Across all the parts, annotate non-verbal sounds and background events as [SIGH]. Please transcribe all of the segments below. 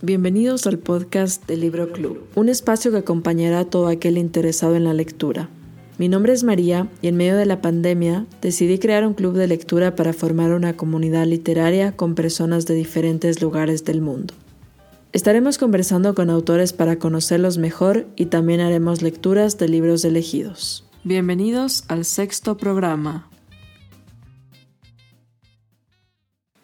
Bienvenidos al podcast del Libro Club, un espacio que acompañará a todo aquel interesado en la lectura. Mi nombre es María y en medio de la pandemia decidí crear un club de lectura para formar una comunidad literaria con personas de diferentes lugares del mundo. Estaremos conversando con autores para conocerlos mejor y también haremos lecturas de libros elegidos. Bienvenidos al sexto programa.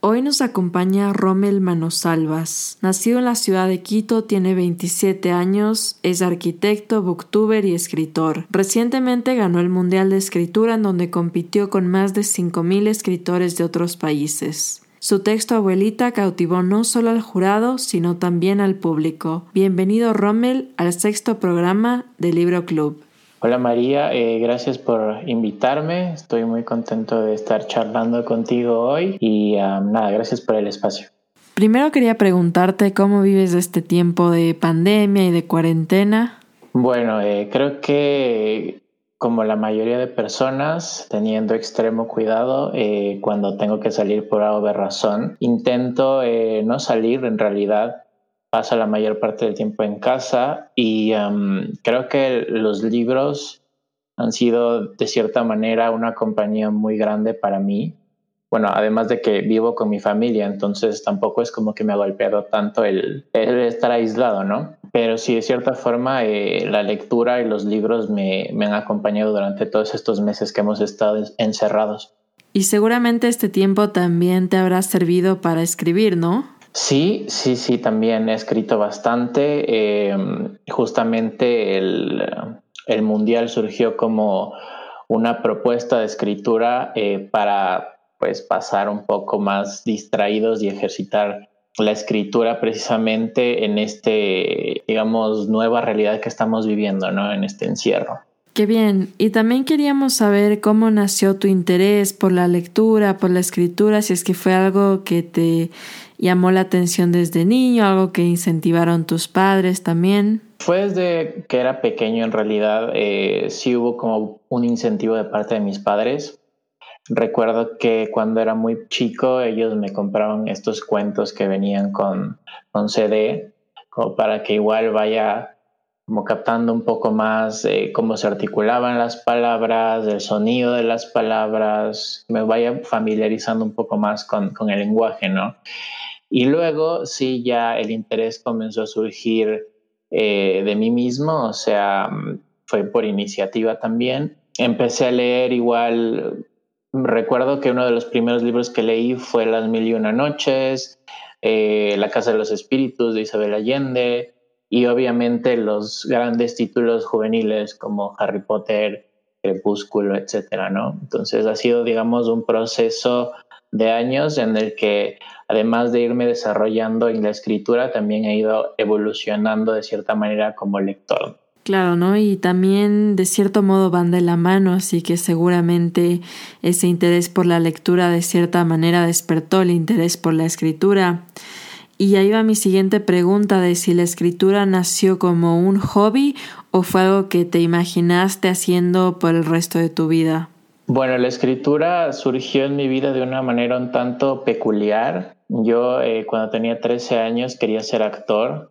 Hoy nos acompaña Rommel Manosalvas. Nacido en la ciudad de Quito, tiene 27 años, es arquitecto, booktuber y escritor. Recientemente ganó el Mundial de Escritura en donde compitió con más de 5.000 escritores de otros países. Su texto Abuelita cautivó no solo al jurado, sino también al público. Bienvenido Rommel al sexto programa de Libro Club. Hola María, eh, gracias por invitarme. Estoy muy contento de estar charlando contigo hoy y um, nada, gracias por el espacio. Primero quería preguntarte cómo vives este tiempo de pandemia y de cuarentena. Bueno, eh, creo que como la mayoría de personas, teniendo extremo cuidado eh, cuando tengo que salir por algo de razón, intento no salir en realidad pasa la mayor parte del tiempo en casa y creo que los libros han sido de cierta manera una compañía muy grande para mí. Bueno, además de que vivo con mi familia, entonces tampoco es como que me ha golpeado tanto el, estar aislado, ¿no? Pero sí, de cierta forma, eh, la lectura y los libros me, me han acompañado durante todos estos meses que hemos estado encerrados. Y seguramente este tiempo también te habrá servido para escribir, ¿no? Sí, sí, sí, también he escrito bastante. Em, justamente el, Mundial surgió como una propuesta de escritura eh, para pues pasar un poco más distraídos y ejercitar la escritura precisamente en este, digamos, nueva realidad que estamos viviendo, ¿no? En este encierro. Qué bien. Y también queríamos saber cómo nació tu interés por la lectura, por la escritura, si es que fue algo que te llamó la atención desde niño, algo que incentivaron tus padres también. Fue desde que era pequeño en realidad, eh, sí hubo como un incentivo de parte de mis padres. Recuerdo que cuando era muy chico ellos me compraban estos cuentos que venían con, con CD, como para que igual vaya como captando un poco más cómo se articulaban las palabras, el sonido de las palabras, me vaya familiarizando un poco más con, con el lenguaje, ¿no? Y luego sí, ya el interés comenzó a surgir eh, de mí mismo, o sea, fue por iniciativa también. Empecé a leer igual, recuerdo que uno de los primeros libros que leí fue Las Mil y Una Noches, eh, La Casa de los Espíritus de Isabel Allende, y obviamente los grandes títulos juveniles como Harry Potter, Crepúsculo, etcétera, ¿no? Entonces ha sido, digamos, un proceso de años en el que además de irme desarrollando en la escritura, también he ido evolucionando de cierta manera como lector. Claro, ¿no? Y también de cierto modo van de la mano, así que seguramente ese interés por la lectura de cierta manera despertó el interés por la escritura. Y ahí va mi siguiente pregunta de si la escritura nació como un hobby o fue algo que te imaginaste haciendo por el resto de tu vida. Bueno, la escritura surgió en mi vida de una manera un tanto peculiar. Yo eh, cuando tenía 13 años quería ser actor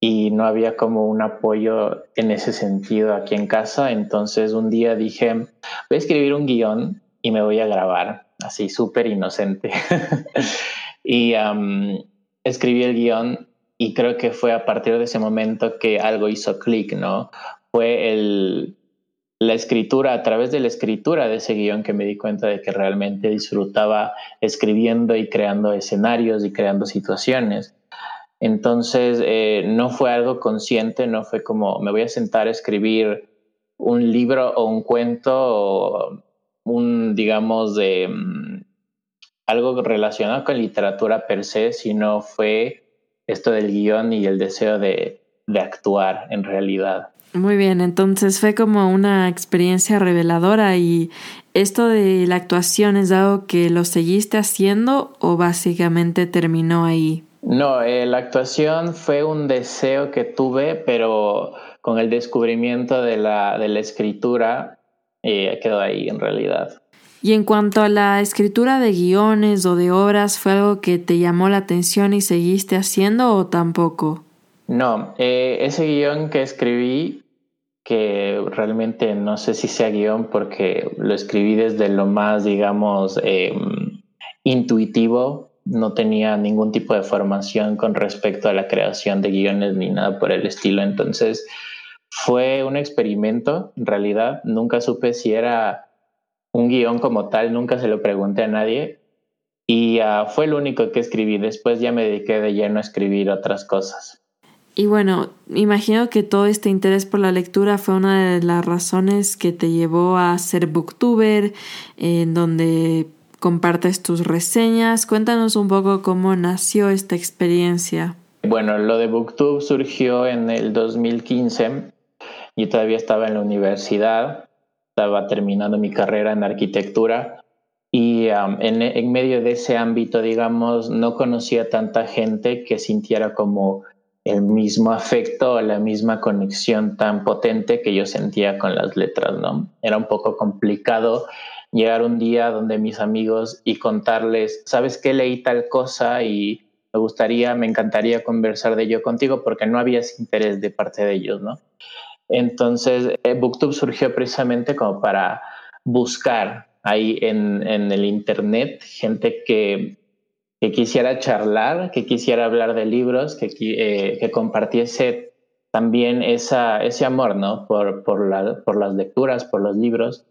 y no había como un apoyo en ese sentido aquí en casa. Entonces un día dije, voy a escribir un guion y me voy a grabar, así súper inocente. [LAUGHS] y escribí el guion y creo que fue a partir de ese momento que algo hizo clic, ¿no? Fue el, la escritura, a través de la escritura de ese guion que me di cuenta de que realmente disfrutaba escribiendo y creando escenarios y creando situaciones. Entonces, eh, no fue algo consciente, no fue como me voy a sentar a escribir un libro o un cuento un, digamos, de mm, algo relacionado con literatura per se, sino fue esto del guion y el deseo de, de actuar en realidad. Muy bien, entonces fue como una experiencia reveladora y esto de la actuación es algo que lo seguiste haciendo o básicamente terminó ahí. No, eh, la actuación fue un deseo que tuve, pero con el descubrimiento de la, de la escritura eh, quedó ahí en realidad. Y en cuanto a la escritura de guiones o de obras, ¿fue algo que te llamó la atención y seguiste haciendo o tampoco? No, eh, ese guion que escribí, que realmente no sé si sea guion porque lo escribí desde lo más, digamos, em, intuitivo, no tenía ningún tipo de formación con respecto a la creación de guiones ni nada por el estilo, entonces fue un experimento, en realidad, nunca supe si era un guion como tal, nunca se lo pregunté a nadie. Y uh, fue lo único que escribí, después ya me dediqué de lleno a escribir otras cosas. Y bueno, imagino que todo este interés por la lectura fue una de las razones que te llevó a ser booktuber, en donde compartes tus reseñas. Cuéntanos un poco cómo nació esta experiencia. Bueno, lo de Booktube surgió en el 2015. Yo todavía estaba en la universidad, estaba terminando mi carrera en arquitectura y um, en, en medio de ese ámbito, digamos, no conocía tanta gente que sintiera como el mismo afecto, la misma conexión tan potente que yo sentía con las letras, ¿no? Era un poco complicado llegar un día donde mis amigos y contarles, ¿sabes qué? Leí tal cosa y me gustaría, me encantaría conversar de ello contigo porque no había interés de parte de ellos, ¿no? Entonces, eh, Booktube surgió precisamente como para buscar ahí en, en el Internet gente que que quisiera charlar, que quisiera hablar de libros, que, eh, que compartiese también esa, ese amor ¿no? por, por, la, por las lecturas, por los libros.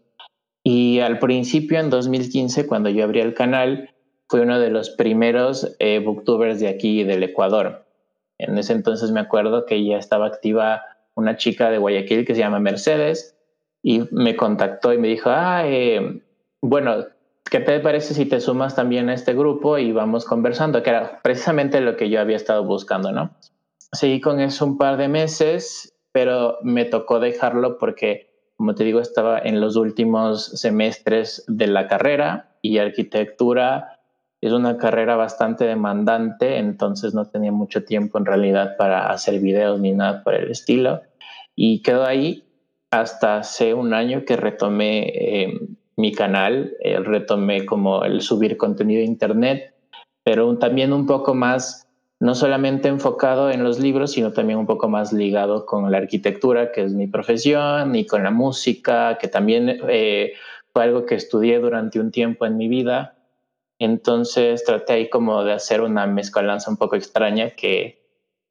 Y al principio, en 2015, cuando yo abrí el canal, fui uno de los primeros eh, booktubers de aquí del Ecuador. En ese entonces me acuerdo que ya estaba activa una chica de Guayaquil que se llama Mercedes y me contactó y me dijo, ah, eh, bueno, ¿qué te parece si te sumas también a este grupo y vamos conversando? Que era precisamente lo que yo había estado buscando, ¿no? Seguí con eso un par de meses, pero me tocó dejarlo porque, como te digo, estaba en los últimos semestres de la carrera y arquitectura es una carrera bastante demandante, entonces no tenía mucho tiempo en realidad para hacer videos ni nada por el estilo. Y quedó ahí hasta hace un año que retomé eh, mi canal, eh, retomé como el subir contenido de internet, pero también un poco más, no solamente enfocado en los libros, sino también un poco más ligado con la arquitectura, que es mi profesión, y con la música, que también eh, fue algo que estudié durante un tiempo en mi vida. Entonces traté ahí como de hacer una mezcolanza un poco extraña que,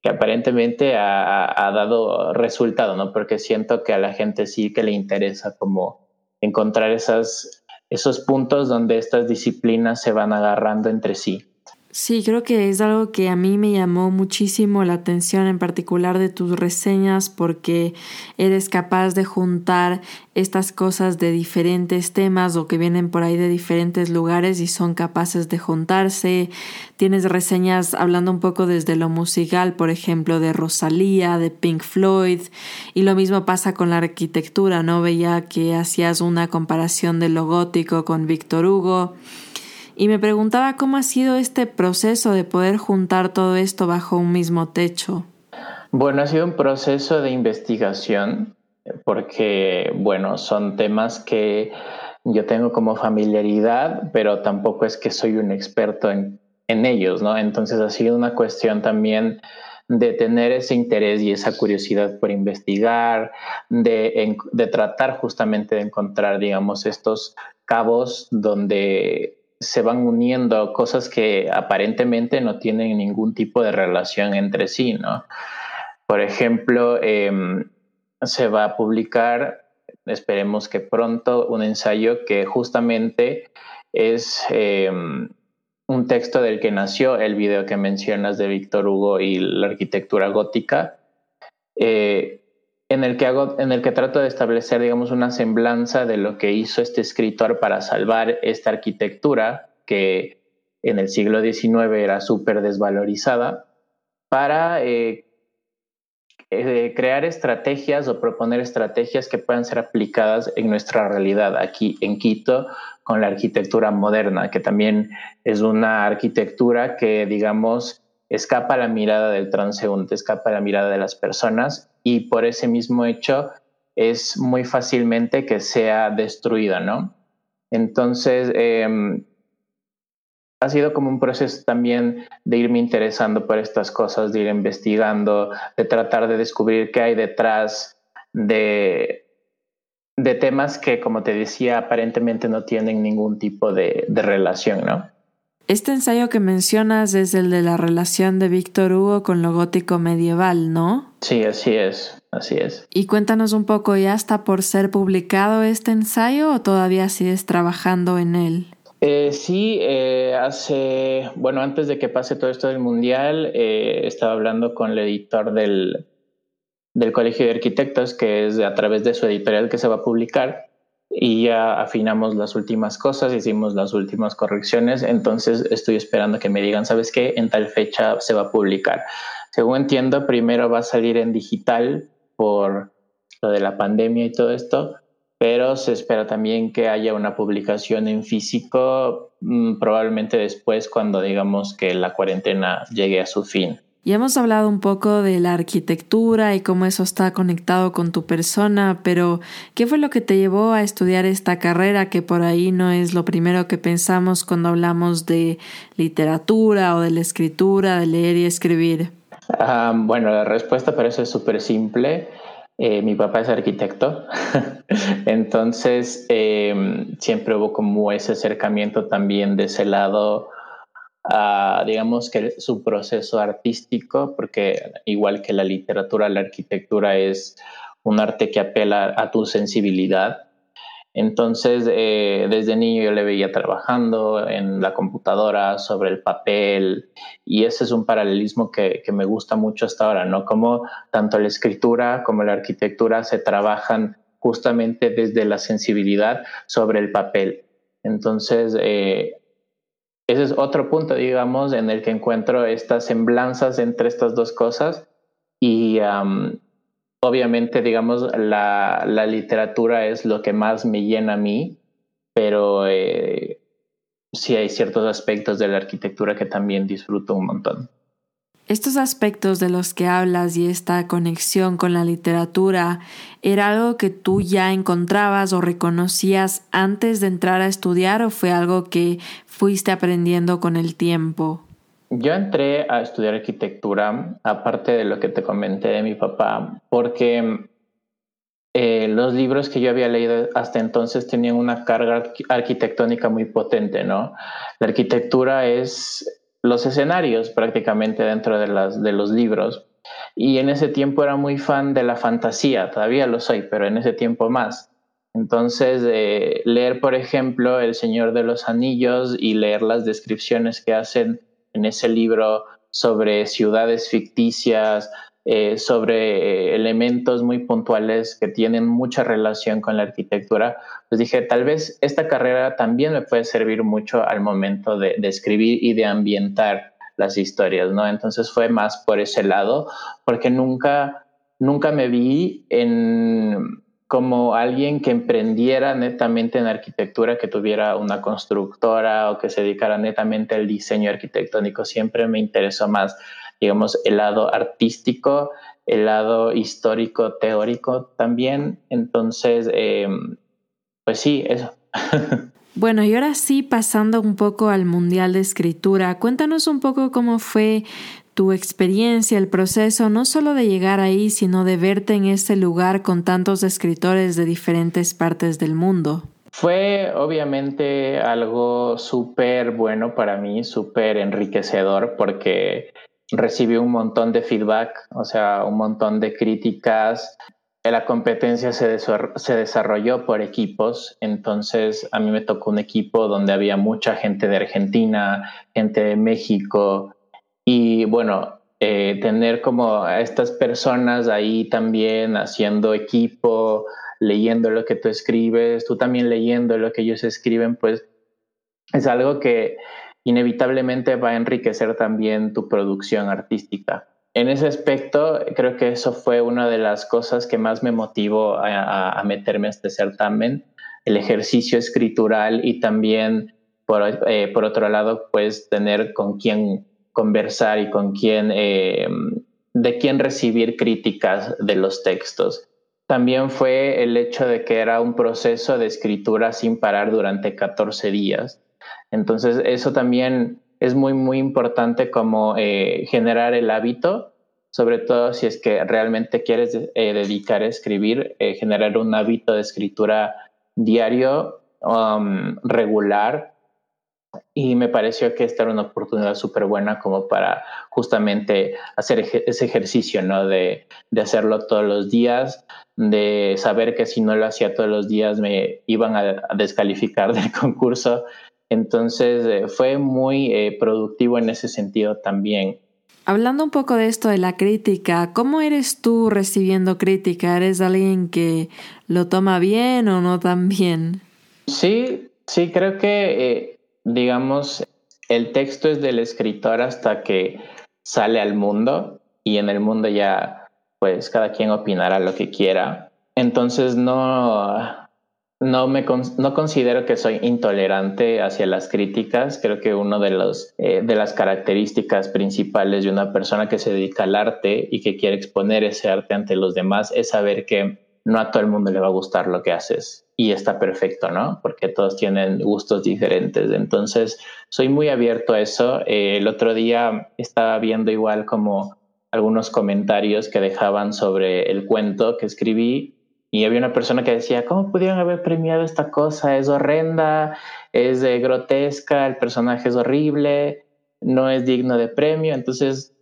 que aparentemente ha, ha, dado resultado, ¿no? Porque siento que a la gente sí que le interesa como encontrar esas, esos puntos donde estas disciplinas se van agarrando entre sí. Sí, creo que es algo que a mí me llamó muchísimo la atención en particular de tus reseñas porque eres capaz de juntar estas cosas de diferentes temas o que vienen por ahí de diferentes lugares y son capaces de juntarse. Tienes reseñas hablando un poco desde lo musical, por ejemplo, de Rosalía, de Pink Floyd y lo mismo pasa con la arquitectura, ¿no? Veía que hacías una comparación de lo gótico con Víctor Hugo y me preguntaba cómo ha sido este proceso de poder juntar todo esto bajo un mismo techo. Bueno, ha sido un proceso de investigación porque, bueno, son temas que yo tengo como familiaridad, pero tampoco es que soy un experto en, en ellos, ¿no? Entonces ha sido una cuestión también de tener ese interés y esa curiosidad por investigar, de, de tratar justamente de encontrar, digamos, estos cabos donde se van uniendo cosas que aparentemente no tienen ningún tipo de relación entre sí, ¿no? Por ejemplo, em, se va a publicar, esperemos que pronto, un ensayo que justamente es em, un texto del que nació el video que mencionas de Víctor Hugo y la arquitectura gótica. Eh, en el que hago, en el que trato de establecer, digamos, una semblanza de lo que hizo este escritor para salvar esta arquitectura que en el siglo XIX era súper desvalorizada, para eh, eh, crear estrategias o proponer estrategias que puedan ser aplicadas en nuestra realidad aquí en Quito con la arquitectura moderna, que también es una arquitectura que, digamos, escapa la mirada del transeúnte, escapa la mirada de las personas y por ese mismo hecho es muy fácilmente que sea destruida, ¿no? Entonces, em, ha sido como un proceso también de irme interesando por estas cosas, de ir investigando, de tratar de descubrir qué hay detrás de, de temas que, como te decía, aparentemente no tienen ningún tipo de, de relación, ¿no? Este ensayo que mencionas es el de la relación de Víctor Hugo con lo gótico medieval, ¿no? Sí, así es, así es. Y cuéntanos un poco, ¿ya está por ser publicado este ensayo o todavía sigues trabajando en él? Eh, sí, eh, hace, bueno, antes de que pase todo esto del Mundial, eh, estaba hablando con el editor del, del Colegio de Arquitectos, que es a través de su editorial que se va a publicar y ya afinamos las últimas cosas, hicimos las últimas correcciones, entonces estoy esperando que me digan, ¿sabes qué? En tal fecha se va a publicar. Según entiendo, primero va a salir en digital por lo de la pandemia y todo esto, pero se espera también que haya una publicación en físico mm, probablemente después cuando digamos que la cuarentena llegue a su fin. Ya hemos hablado un poco de la arquitectura y cómo eso está conectado con tu persona, pero ¿qué fue lo que te llevó a estudiar esta carrera que por ahí no es lo primero que pensamos cuando hablamos de literatura o de la escritura, de leer y escribir? Ah, bueno, la respuesta para eso es súper simple. Eh, mi papá es arquitecto, [LAUGHS] entonces em, siempre hubo como ese acercamiento también de ese lado digamos que su proceso artístico, porque igual que la literatura, la arquitectura es un arte que apela a tu sensibilidad. Entonces, eh, desde niño yo le veía trabajando en la computadora, sobre el papel, y ese es un paralelismo que, que, me gusta mucho hasta ahora, ¿no? Como tanto la escritura como la arquitectura se trabajan justamente desde la sensibilidad sobre el papel. Entonces, eh, ese es otro punto, digamos, en el que encuentro estas semblanzas entre estas dos cosas y obviamente, digamos, la, literatura es lo que más me llena a mí, pero eh, sí hay ciertos aspectos de la arquitectura que también disfruto un montón. Estos aspectos de los que hablas y esta conexión con la literatura, ¿era algo que tú ya encontrabas o reconocías antes de entrar a estudiar o fue algo que fuiste aprendiendo con el tiempo? Yo entré a estudiar arquitectura, aparte de lo que te comenté de mi papá, porque eh, los libros que yo había leído hasta entonces tenían una carga arquitectónica muy potente, ¿no? La arquitectura es los escenarios prácticamente dentro de, las, de los libros. Y en ese tiempo era muy fan de la fantasía, todavía lo soy, pero en ese tiempo más. Entonces, eh, leer, por ejemplo, El Señor de los Anillos y leer las descripciones que hacen en ese libro sobre ciudades ficticias, eh, sobre eh, elementos muy puntuales que tienen mucha relación con la arquitectura, pues dije, tal vez esta carrera también me puede servir mucho al momento de, escribir y de ambientar las historias, ¿no? Entonces fue más por ese lado, porque nunca, nunca me vi en como alguien que emprendiera netamente en arquitectura, que tuviera una constructora o que se dedicara netamente al diseño arquitectónico. Siempre me interesó más digamos, el lado artístico, el lado histórico, teórico también. Entonces, em, pues sí, eso. [LAUGHS] Bueno, y ahora sí, pasando un poco al Mundial de Escritura, cuéntanos un poco cómo fue tu experiencia, el proceso, no solo de llegar ahí, sino de verte en este lugar con tantos escritores de diferentes partes del mundo. Fue obviamente algo súper bueno para mí, súper enriquecedor, porque recibí un montón de feedback, o sea, un montón de críticas. La competencia se, se, desarrolló por equipos, entonces a mí me tocó un equipo donde había mucha gente de Argentina, gente de México, y bueno, eh, tener como a estas personas ahí también haciendo equipo, leyendo lo que tú escribes, tú también leyendo lo que ellos escriben, pues es algo que inevitablemente va a enriquecer también tu producción artística. En ese aspecto, creo que eso fue una de las cosas que más me motivó a, meterme a este certamen, el ejercicio escritural y también, por, eh, por otro lado, pues tener con quién conversar y con quién, eh, de quién recibir críticas de los textos. también fue el hecho de que era un proceso de escritura sin parar durante 14 días. Entonces, eso también es muy, muy importante como eh, generar el hábito, sobre todo si es que realmente quieres eh, dedicar a escribir, eh, generar un hábito de escritura diario, um, regular. Y me pareció que esta era una oportunidad súper buena como para justamente hacer ese ejercicio, ¿no? De, de hacerlo todos los días, de saber que si no lo hacía todos los días me iban a, descalificar del concurso. Entonces eh, fue muy eh, productivo en ese sentido también. Hablando un poco de esto de la crítica, ¿cómo eres tú recibiendo crítica? ¿Eres alguien que lo toma bien o no tan bien? Sí, sí, creo que, eh, digamos, el texto es del escritor hasta que sale al mundo y en el mundo ya pues cada quien opinará lo que quiera. Entonces no, no me no considero que soy intolerante hacia las críticas. Creo que una de, los, eh, de las características principales de una persona que se dedica al arte y que quiere exponer ese arte ante los demás es saber que no a todo el mundo le va a gustar lo que haces y está perfecto, ¿no? Porque todos tienen gustos diferentes. Entonces, soy muy abierto a eso. Eh, el otro día estaba viendo igual como algunos comentarios que dejaban sobre el cuento que escribí y había una persona que decía, ¿cómo pudieron haber premiado esta cosa? Es horrenda, es grotesca, el personaje es horrible, no es digno de premio. Entonces,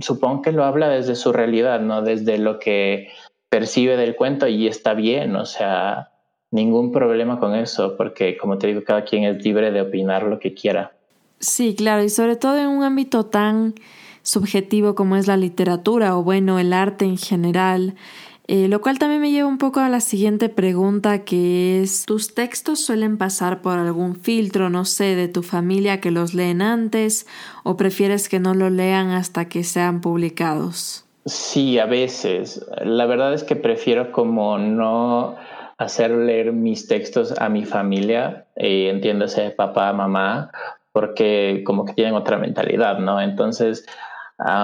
supongo que lo habla desde su realidad, no desde lo que percibe del cuento y está bien, o sea, ningún problema con eso, porque como te digo, cada quien es libre de opinar lo que quiera. Sí, claro, y sobre todo en un ámbito tan subjetivo como es la literatura o bueno, el arte en general. Eh, lo cual también me lleva un poco a la siguiente pregunta que es, ¿tus textos suelen pasar por algún filtro, no sé, de tu familia que los leen antes o prefieres que no lo lean hasta que sean publicados? Sí, a veces. La verdad es que prefiero como no hacer leer mis textos a mi familia, eh, entiéndase papá, mamá, porque como que tienen otra mentalidad, ¿no? Entonces,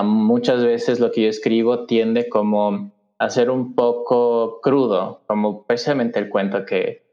muchas veces lo que yo escribo tiende como a ser un poco crudo, como precisamente el cuento que,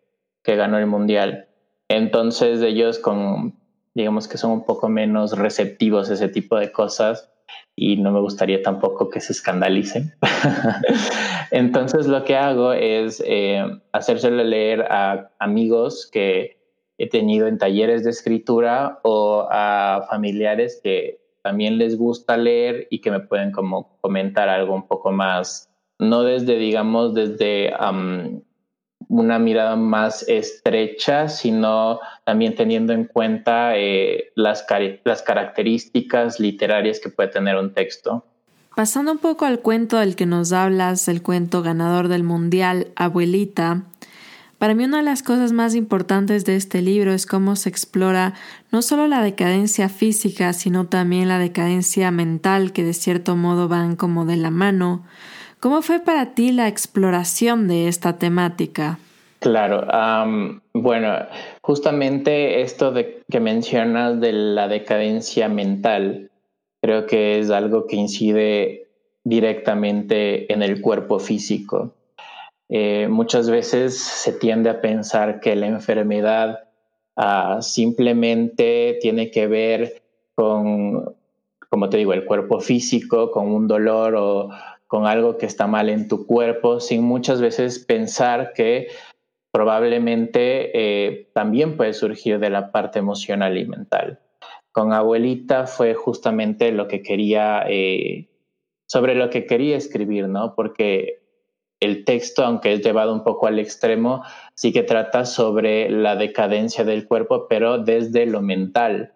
que ganó el mundial. Entonces ellos con, digamos que son un poco menos receptivos a ese tipo de cosas y no me gustaría tampoco que se escandalicen. [LAUGHS] Entonces lo que hago es eh, hacérselo leer a amigos que he tenido en talleres de escritura o a familiares que también les gusta leer y que me pueden como comentar algo un poco más, no desde, digamos, desde una mirada más estrecha, sino también teniendo en cuenta eh, las, las características literarias que puede tener un texto. Pasando un poco al cuento del que nos hablas, el cuento ganador del Mundial, Abuelita, para mí una de las cosas más importantes de este libro es cómo se explora no solo la decadencia física, sino también la decadencia mental que de cierto modo van como de la mano. ¿Cómo fue para ti la exploración de esta temática? Claro, bueno, justamente esto de que mencionas de la decadencia mental, creo que es algo que incide directamente en el cuerpo físico. Eh, muchas veces se tiende a pensar que la enfermedad ah, simplemente tiene que ver con, como te digo, el cuerpo físico, con un dolor o con algo que está mal en tu cuerpo, sin muchas veces pensar que probablemente eh, también puede surgir de la parte emocional y mental. Con abuelita fue justamente lo que quería, eh, sobre lo que quería escribir, ¿no? Porque el texto, aunque es llevado un poco al extremo, sí que trata sobre la decadencia del cuerpo, pero desde lo mental,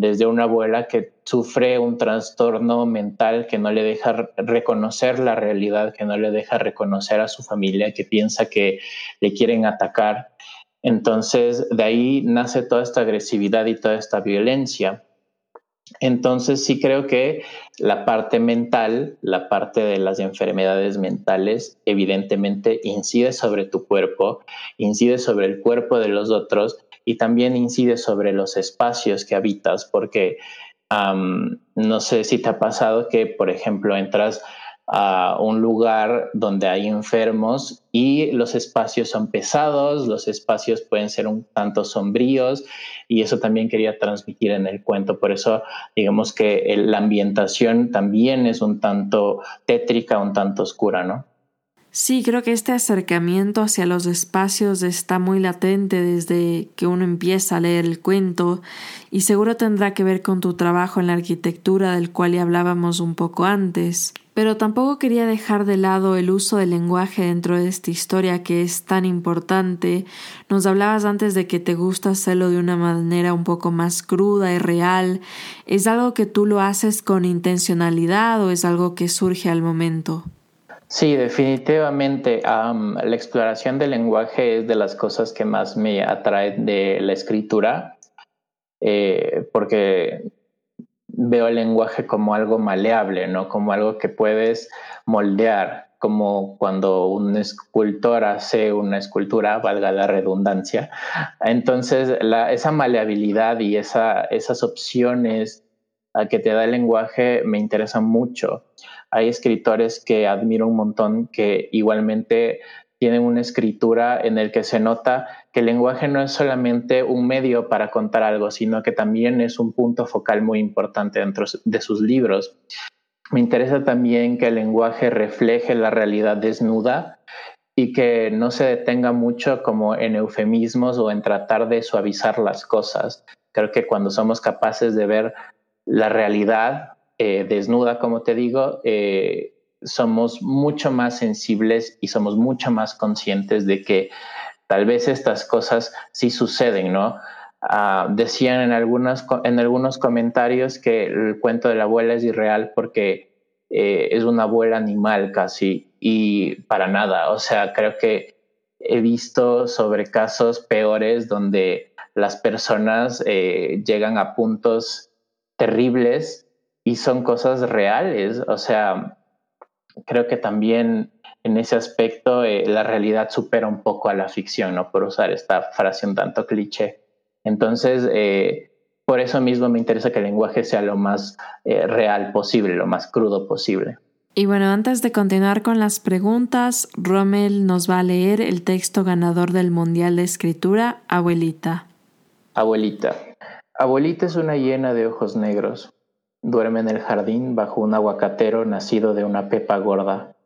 desde una abuela que sufre un trastorno mental que no le deja reconocer la realidad, que no le deja reconocer a su familia, que piensa que le quieren atacar. Entonces, de ahí nace toda esta agresividad y toda esta violencia. Entonces sí creo que la parte mental, la parte de las enfermedades mentales, evidentemente incide sobre tu cuerpo, incide sobre el cuerpo de los otros y también incide sobre los espacios que habitas, porque no sé si te ha pasado que, por ejemplo, entras a un lugar donde hay enfermos y los espacios son pesados, los espacios pueden ser un tanto sombríos y eso también quería transmitir en el cuento. Por eso digamos que la ambientación también es un tanto tétrica, un tanto oscura, ¿no? Sí, creo que este acercamiento hacia los espacios está muy latente desde que uno empieza a leer el cuento y seguro tendrá que ver con tu trabajo en la arquitectura del cual ya hablábamos un poco antes. Pero tampoco quería dejar de lado el uso del lenguaje dentro de esta historia que es tan importante. Nos hablabas antes de que te gusta hacerlo de una manera un poco más cruda y real. ¿Es algo que tú lo haces con intencionalidad o es algo que surge al momento? Sí, definitivamente. la exploración del lenguaje es de las cosas que más me atrae de la escritura, eh, porque veo el lenguaje como algo maleable, ¿no? Como algo que puedes moldear, como cuando un escultor hace una escultura, valga la redundancia. Entonces, esa maleabilidad y esas opciones a que te da el lenguaje me interesan mucho hay escritores que admiro un montón que igualmente tienen una escritura en el que se nota que el lenguaje no es solamente un medio para contar algo, sino que también es un punto focal muy importante dentro de sus libros. Me interesa también que el lenguaje refleje la realidad desnuda y que no se detenga mucho como en eufemismos o en tratar de suavizar las cosas. Creo que cuando somos capaces de ver la realidad eh, desnuda, como te digo, eh, somos mucho más sensibles y somos mucho más conscientes de que tal vez estas cosas sí suceden, ¿no? Ah, decían en, algunas, en algunos comentarios que el cuento de la abuela es irreal porque eh, es una abuela animal casi y para nada. O sea, creo que he visto sobre casos peores donde las personas llegan a puntos terribles y son cosas reales. O sea, creo que también en ese aspecto eh, la realidad supera un poco a la ficción, ¿no? Por usar esta frase un tanto cliché. Entonces, eh, por eso mismo me interesa que el lenguaje sea lo más eh, real posible, lo más crudo posible. Y bueno, antes de continuar con las preguntas, Rommel nos va a leer el texto ganador del Mundial de Escritura, Abuelita. Abuelita. Abuelita es una hiena de ojos negros. Duerme en el jardín bajo un aguacatero nacido de una pepa gorda.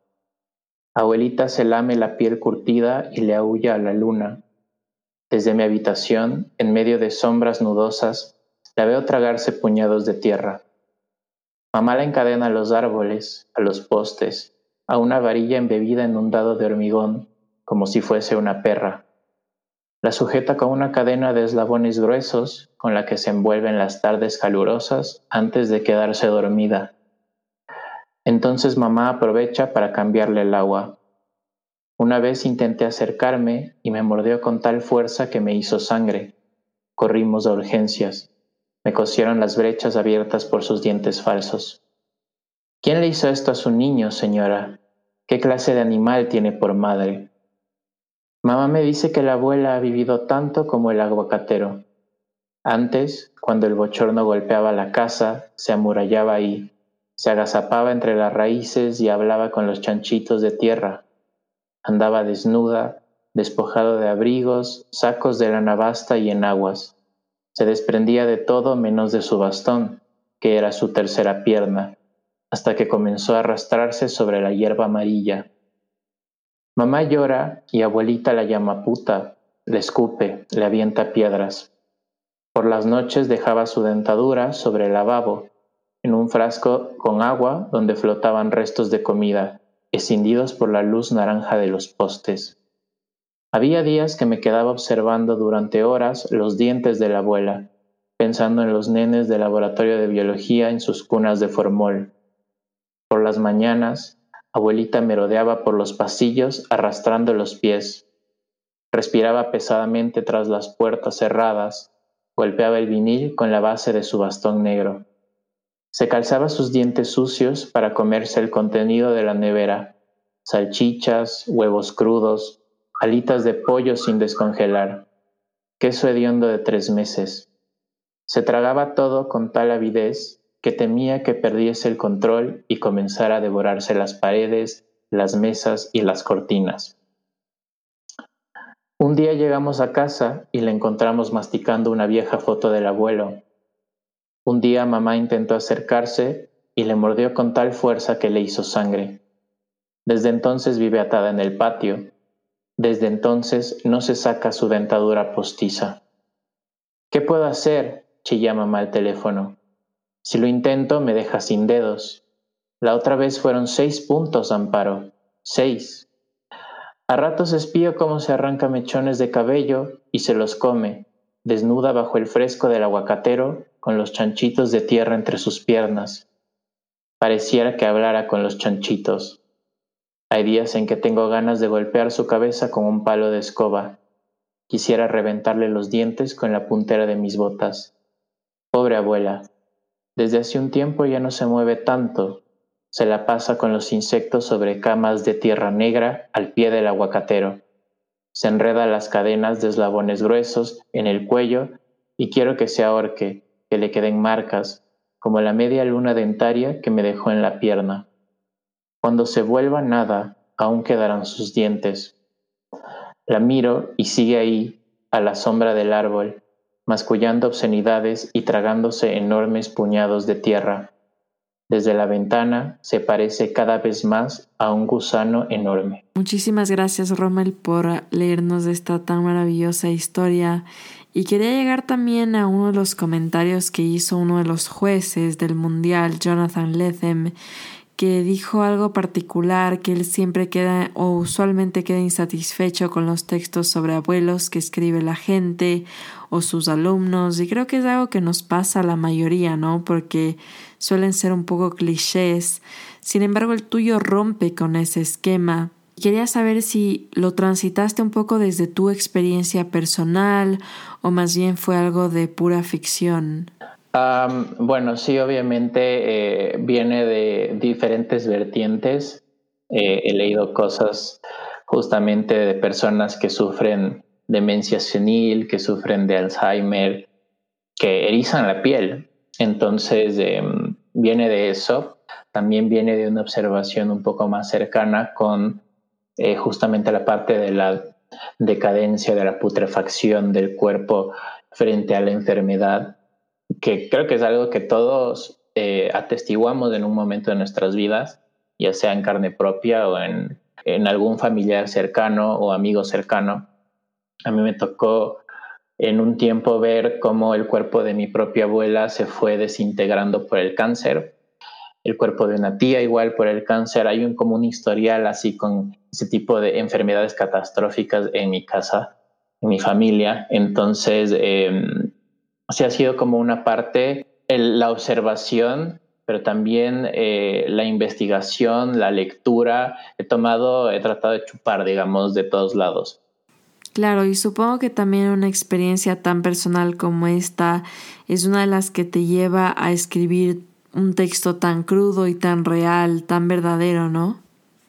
Abuelita se lame la piel curtida y le aúlla a la luna. Desde mi habitación, en medio de sombras nudosas, la veo tragarse puñados de tierra. Mamá la encadena a los árboles, a los postes, a una varilla embebida en un dado de hormigón, como si fuese una perra. La sujeta con una cadena de eslabones gruesos con la que se envuelve en las tardes calurosas antes de quedarse dormida. Entonces mamá aprovecha para cambiarle el agua. Una vez intenté acercarme y me mordió con tal fuerza que me hizo sangre. Corrimos a urgencias. Me cosieron las brechas abiertas por sus dientes falsos. ¿Quién le hizo esto a su niño, señora? ¿Qué clase de animal tiene por madre? Mamá me dice que la abuela ha vivido tanto como el aguacatero. Antes, cuando el bochorno golpeaba la casa, se amurallaba ahí, se agazapaba entre las raíces y hablaba con los chanchitos de tierra. Andaba desnuda, despojado de abrigos, sacos de la navasta y enaguas. Se desprendía de todo menos de su bastón, que era su tercera pierna, hasta que comenzó a arrastrarse sobre la hierba amarilla. Mamá llora y abuelita la llama puta, le escupe, le avienta piedras. Por las noches dejaba su dentadura sobre el lavabo, en un frasco con agua donde flotaban restos de comida, escindidos por la luz naranja de los postes. Había días que me quedaba observando durante horas los dientes de la abuela, pensando en los nenes del laboratorio de biología en sus cunas de formol. Por las mañanas Abuelita merodeaba por los pasillos arrastrando los pies. Respiraba pesadamente tras las puertas cerradas, golpeaba el vinil con la base de su bastón negro. Se calzaba sus dientes sucios para comerse el contenido de la nevera, salchichas, huevos crudos, alitas de pollo sin descongelar, queso hediondo de tres meses. Se tragaba todo con tal avidez que temía que perdiese el control y comenzara a devorarse las paredes, las mesas y las cortinas. Un día llegamos a casa y le encontramos masticando una vieja foto del abuelo. Un día mamá intentó acercarse y le mordió con tal fuerza que le hizo sangre. Desde entonces vive atada en el patio. Desde entonces no se saca su dentadura postiza. ¿Qué puedo hacer? chilla mamá al teléfono. Si lo intento, me deja sin dedos. La otra vez fueron seis puntos, Amparo. Seis. A ratos espío cómo se arranca mechones de cabello y se los come, desnuda bajo el fresco del aguacatero, con los chanchitos de tierra entre sus piernas. Pareciera que hablara con los chanchitos. Hay días en que tengo ganas de golpear su cabeza con un palo de escoba. Quisiera reventarle los dientes con la puntera de mis botas. Pobre abuela, desde hace un tiempo ya no se mueve tanto, se la pasa con los insectos sobre camas de tierra negra al pie del aguacatero. Se enreda las cadenas de eslabones gruesos en el cuello y quiero que se ahorque, que le queden marcas, como la media luna dentaria que me dejó en la pierna. Cuando se vuelva nada, aún quedarán sus dientes. La miro y sigue ahí, a la sombra del árbol, mascullando obscenidades y tragándose enormes puñados de tierra. Desde la ventana se parece cada vez más a un gusano enorme. Muchísimas gracias Rommel por leernos esta tan maravillosa historia y quería llegar también a uno de los comentarios que hizo uno de los jueces del Mundial, Jonathan Lethem, que dijo algo particular, que él siempre queda o usualmente queda insatisfecho con los textos sobre abuelos que escribe la gente o sus alumnos y creo que es algo que nos pasa a la mayoría, ¿no? Porque suelen ser un poco clichés. Sin embargo, el tuyo rompe con ese esquema. Quería saber si lo transitaste un poco desde tu experiencia personal o más bien fue algo de pura ficción. bueno, sí, obviamente eh, viene de diferentes vertientes. Eh, he leído cosas justamente de personas que sufren demencia senil, que sufren de Alzheimer, que erizan la piel. Entonces, em, viene de eso. También viene de una observación un poco más cercana con eh, justamente la parte de la decadencia, de la putrefacción del cuerpo frente a la enfermedad, que creo que es algo que todos eh, atestiguamos en un momento de nuestras vidas, ya sea en carne propia o en, en algún familiar cercano o amigo cercano. A mí me tocó en un tiempo ver cómo el cuerpo de mi propia abuela se fue desintegrando por el cáncer, el cuerpo de una tía igual por el cáncer. Hay un como un historial así con ese tipo de enfermedades catastróficas en mi casa, en mi familia. Entonces, eh, ha sido como una parte, la observación, pero también eh, la investigación, la lectura. He tomado, he tratado de chupar, digamos, de todos lados. Claro, y supongo que también una experiencia tan personal como esta es una de las que te lleva a escribir un texto tan crudo y tan real, tan verdadero, ¿no?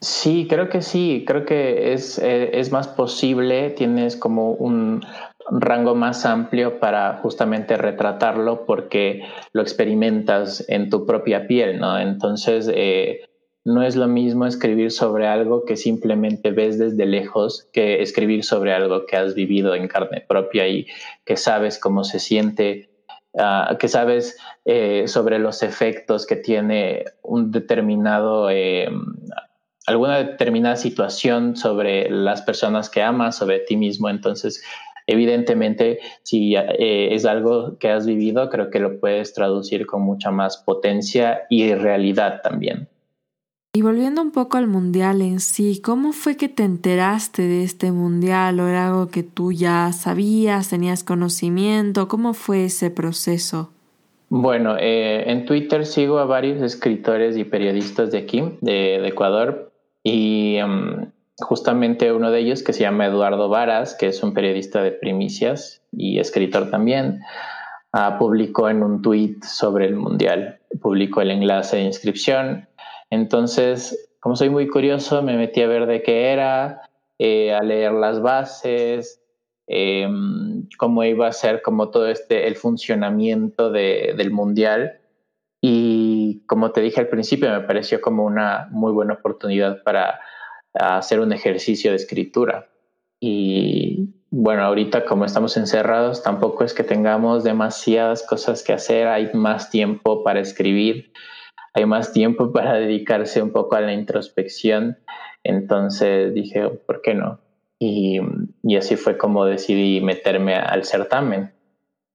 Sí, creo que sí, creo que es, eh, es más posible, tienes como un rango más amplio para justamente retratarlo porque lo experimentas en tu propia piel, ¿no? Entonces, eh, no es lo mismo escribir sobre algo que simplemente ves desde lejos que escribir sobre algo que has vivido en carne propia y que sabes cómo se siente, ah, que sabes eh, sobre los efectos que tiene un determinado, eh, alguna determinada situación sobre las personas que amas, sobre ti mismo. Entonces, evidentemente, si eh, es algo que has vivido, creo que lo puedes traducir con mucha más potencia y realidad también. Y volviendo un poco al mundial en sí, ¿cómo fue que te enteraste de este mundial? ¿O era algo que tú ya sabías, tenías conocimiento? ¿Cómo fue ese proceso? Bueno, eh, en Twitter sigo a varios escritores y periodistas de aquí, de, Ecuador, y em, justamente uno de ellos que se llama Eduardo Varas, que es un periodista de primicias y escritor también, ah, publicó en un tweet sobre el mundial, publicó el enlace de inscripción entonces, como soy muy curioso, me metí a ver de qué era, eh, a leer las bases, em, cómo iba a ser como todo este, el funcionamiento del mundial. Y como te dije al principio, me pareció como una muy buena oportunidad para hacer un ejercicio de escritura. Y bueno, ahorita como estamos encerrados, tampoco es que tengamos demasiadas cosas que hacer, hay más tiempo para escribir, hay más tiempo [LAUGHS] para dedicarse un poco a la introspección. Entonces dije, ¿por qué no? Y, así fue como decidí meterme al certamen.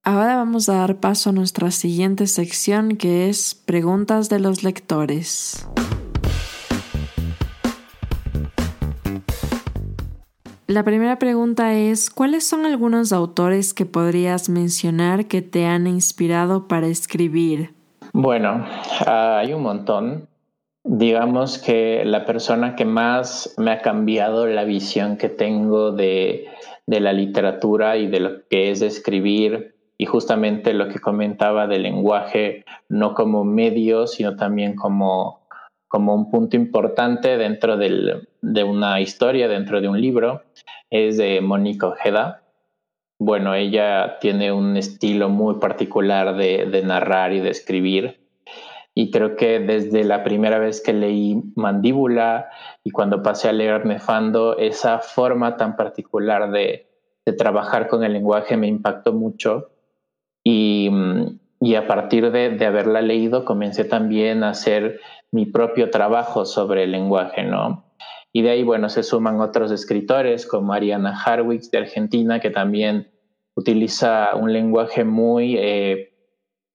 Ahora vamos a dar paso a nuestra siguiente sección que es preguntas de los lectores. La primera pregunta es, ¿cuáles son algunos autores que podrías mencionar que te han inspirado para escribir? Bueno, hay un montón. Digamos que la persona que más me ha cambiado la visión que tengo de, de la literatura y de lo que es escribir y justamente lo que comentaba del lenguaje no como medio, sino también como, como un punto importante dentro del, de una historia, dentro de un libro, es de Mónica Ojeda. Bueno, ella tiene un estilo muy particular de, narrar y de escribir. Y creo que desde la primera vez que leí Mandíbula y cuando pasé a leer Nefando, esa forma tan particular de, trabajar con el lenguaje me impactó mucho y, a partir de, haberla leído comencé también a hacer mi propio trabajo sobre el lenguaje, ¿no? Y de ahí, bueno, se suman otros escritores como Ariana Harwitz de Argentina, que también utiliza un lenguaje muy, eh,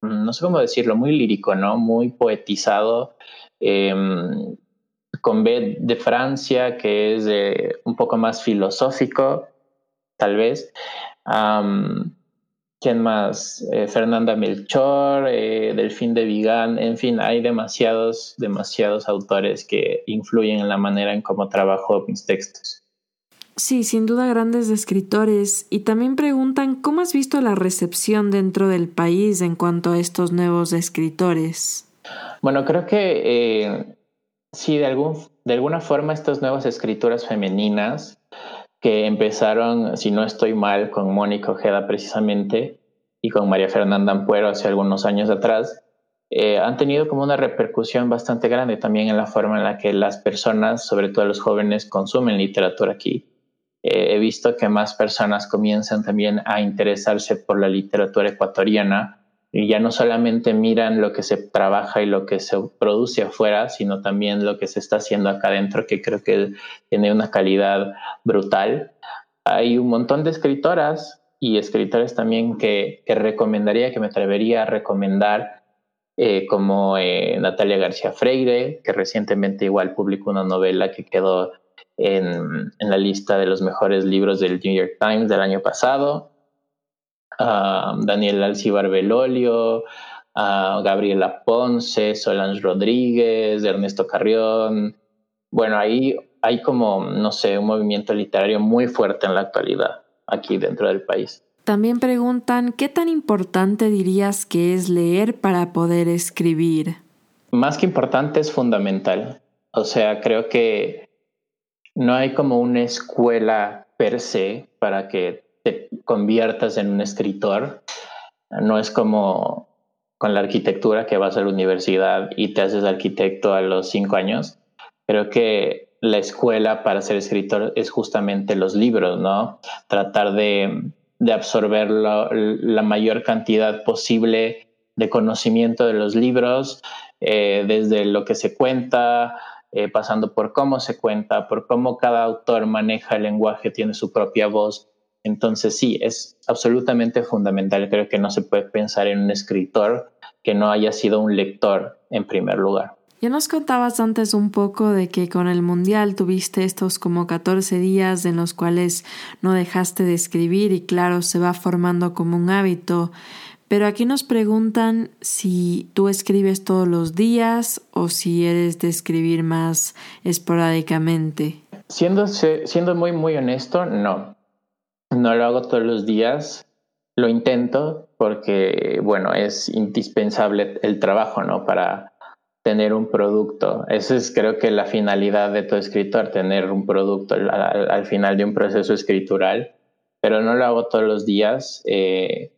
no sé cómo decirlo, muy lírico, ¿no? Muy poetizado. Eh, con B de Francia, que es eh, un poco más filosófico, tal vez. ¿Quién más? Eh, Fernanda Melchor, eh, Delfín de Vigan, en fin, hay demasiados, demasiados autores que influyen en la manera en cómo trabajo mis textos. Sí, sin duda grandes escritores. Y también preguntan cómo has visto la recepción dentro del país en cuanto a estos nuevos escritores. Bueno, creo que eh, sí, de, algún, de alguna forma estas nuevas escrituras femeninas que empezaron, si no estoy mal, con Mónica Ojeda precisamente y con María Fernanda Ampuero hace algunos años atrás, eh, han tenido como una repercusión bastante grande también en la forma en la que las personas, sobre todo los jóvenes, consumen literatura aquí. Eh, he visto que más personas comienzan también a interesarse por la literatura ecuatoriana y ya no solamente miran lo que se trabaja y lo que se produce afuera, sino también lo que se está haciendo acá adentro, que creo que tiene una calidad brutal. Hay un montón de escritoras y escritores también que, que recomendaría, que me atrevería a recomendar, eh, como eh, Natalia García Freire, que recientemente igual publicó una novela que quedó en, en la lista de los mejores libros del New York Times del año pasado a Daniel Alcibar Belolio, a Gabriela Ponce, Solange Rodríguez, Ernesto Carrión. Bueno, ahí hay como, no sé, un movimiento literario muy fuerte en la actualidad aquí dentro del país. También preguntan, ¿qué tan importante dirías que es leer para poder escribir? Más que importante es fundamental. O sea, creo que no hay como una escuela per se para que te conviertas en un escritor. No es como con la arquitectura que vas a la universidad y te haces arquitecto a los cinco años. Creo que la escuela para ser escritor es justamente los libros, ¿no? Tratar de, absorber la, la, mayor cantidad posible de conocimiento de los libros, eh, desde lo que se cuenta, eh, pasando por cómo se cuenta, por cómo cada autor maneja el lenguaje, tiene su propia voz entonces sí, es absolutamente fundamental. Creo que no se puede pensar en un escritor que no haya sido un lector en primer lugar. Ya nos contabas antes un poco de que con el Mundial tuviste estos como 14 días en los cuales no dejaste de escribir y claro, se va formando como un hábito. Pero aquí nos preguntan si tú escribes todos los días o si eres de escribir más esporádicamente. Siendo, siendo muy, muy honesto, no. No lo hago todos los días, lo intento porque, bueno, es indispensable el trabajo, ¿no? Para tener un producto. Esa es creo que la finalidad de todo escritor, tener un producto al, al final de un proceso escritural, pero no lo hago todos los días. Eh,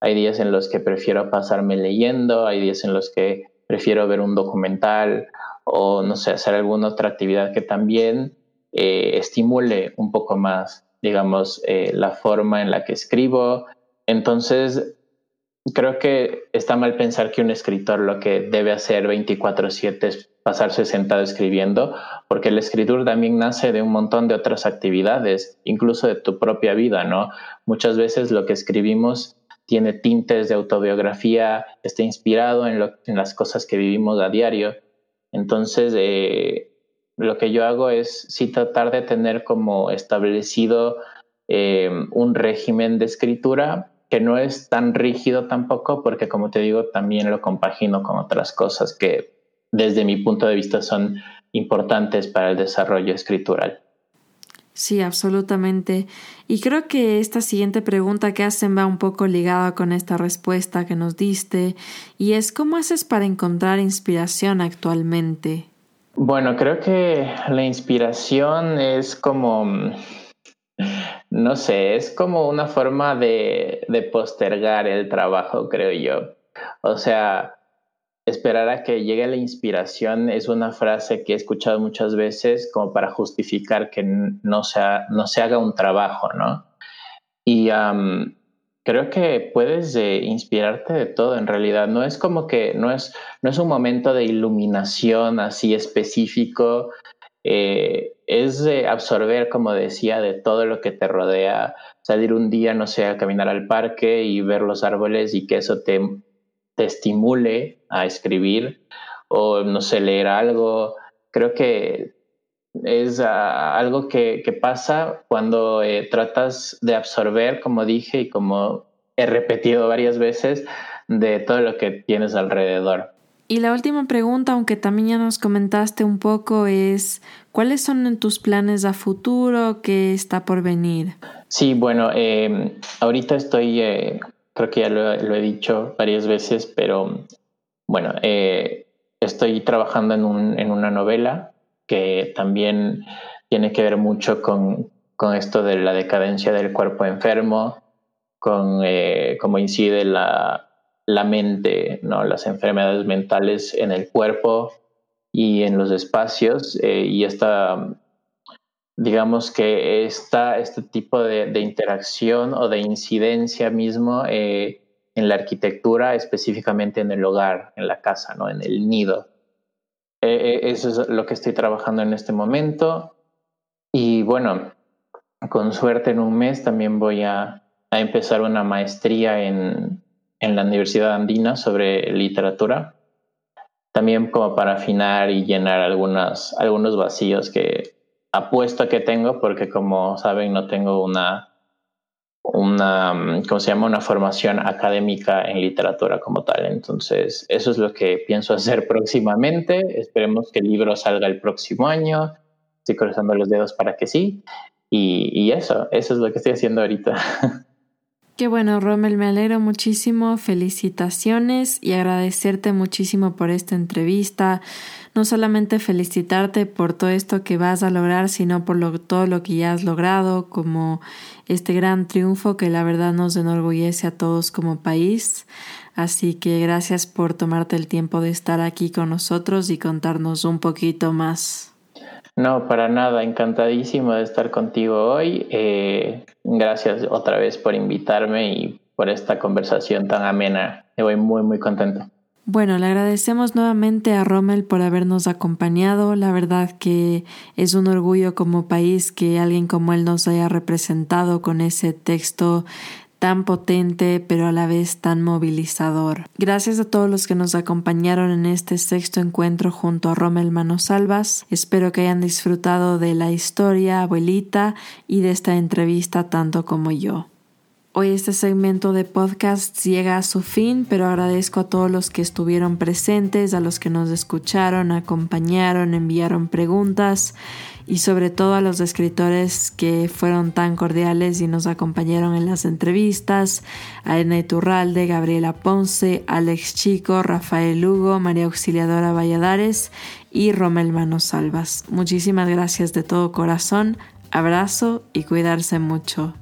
hay días en los que prefiero pasarme leyendo, hay días en los que prefiero ver un documental o, no sé, hacer alguna otra actividad que también eh, estimule un poco más, digamos, eh, la forma en la que escribo. Entonces, creo que está mal pensar que un escritor lo que debe hacer 24/7 es pasarse sentado escribiendo, porque el escritor también nace de un montón de otras actividades, incluso de tu propia vida, ¿no? Muchas veces lo que escribimos tiene tintes de autobiografía, está inspirado en, las cosas que vivimos a diario. Entonces, eh, lo que yo hago es sí tratar de tener como establecido eh, un régimen de escritura que no es tan rígido tampoco, porque como te digo, también lo compagino con otras cosas que desde mi punto de vista son importantes para el desarrollo escritural. Sí, absolutamente. Y creo que esta siguiente pregunta que hacen va un poco ligada con esta respuesta que nos diste, y es ¿cómo haces para encontrar inspiración actualmente? Bueno, creo que la inspiración es como no sé, es como una forma de, postergar el trabajo, creo yo. O sea, esperar a que llegue la inspiración es una frase que he escuchado muchas veces como para justificar que no no se haga un trabajo, ¿no? Y creo que puedes inspirarte de todo en realidad. No es como que no es, no es un momento de iluminación así específico eh, es absorber, como decía, de todo lo que te rodea, salir un día, no sé, a caminar al parque y ver los árboles y que eso te estimule a escribir o, no sé, leer algo. Creo que es ah, algo que, pasa cuando eh, tratas de absorber, como dije y como he repetido varias veces, de todo lo que tienes alrededor. Y la última pregunta, aunque también ya nos comentaste un poco, es ¿cuáles son tus planes a futuro? ¿Qué está por venir? Sí, bueno, em, ahorita estoy, eh, creo que ya lo, he dicho varias veces, pero bueno, eh, estoy trabajando en, un, en, una novela que también tiene que ver mucho con, con esto de la decadencia del cuerpo enfermo, con eh, cómo incide la, la mente, ¿no? las enfermedades mentales en el cuerpo y en los espacios eh, y esta, digamos que esta, este tipo de, interacción o de incidencia mismo eh, en la arquitectura, específicamente en el hogar, en la casa, ¿no? en el nido. Eh, eso es lo que estoy trabajando en este momento. Y bueno, con suerte en un mes también voy a empezar una maestría en en la Universidad Andina sobre literatura, también como para afinar y llenar algunas, algunos vacíos que apuesto a que tengo, porque como saben no tengo una, una, ¿cómo se llama? Una formación académica en literatura como tal. Entonces, eso es lo que pienso hacer próximamente. Esperemos que el libro salga el próximo año. Estoy cruzando los dedos para que sí. Y, y eso, eso es lo que estoy haciendo ahorita. [LAUGHS] Qué bueno, Rommel, me alegro muchísimo. Felicitaciones y agradecerte muchísimo por esta entrevista. No solamente felicitarte por todo esto que vas a lograr, sino por todo lo que ya has logrado, como este gran triunfo que la verdad nos enorgullece a todos como país. Así que gracias por tomarte el tiempo de estar aquí con nosotros y contarnos un poquito más. No, para nada, encantadísimo de estar contigo hoy. Eh, gracias otra vez por invitarme y por esta conversación tan amena. Me voy muy, muy contento. Bueno, le agradecemos nuevamente a Rommel por habernos acompañado. La verdad que es un orgullo como país que alguien como él nos haya representado con ese texto tan potente pero a la vez tan movilizador. Gracias a todos los que nos acompañaron en este sexto encuentro junto a Rommel Manosalvas. Espero que hayan disfrutado de la historia, abuelita, y de esta entrevista tanto como yo. Hoy este segmento de podcast llega a su fin, pero agradezco a todos los que estuvieron presentes, a los que nos escucharon, acompañaron, enviaron preguntas y sobre todo a los escritores que fueron tan cordiales y nos acompañaron en las entrevistas, a Edna Iturralde, Gabriela Ponce, Alex Chico, Rafael Lugo, María Auxiliadora Valladares y Romel Manos Salvas. Muchísimas gracias de todo corazón, abrazo y cuidarse mucho.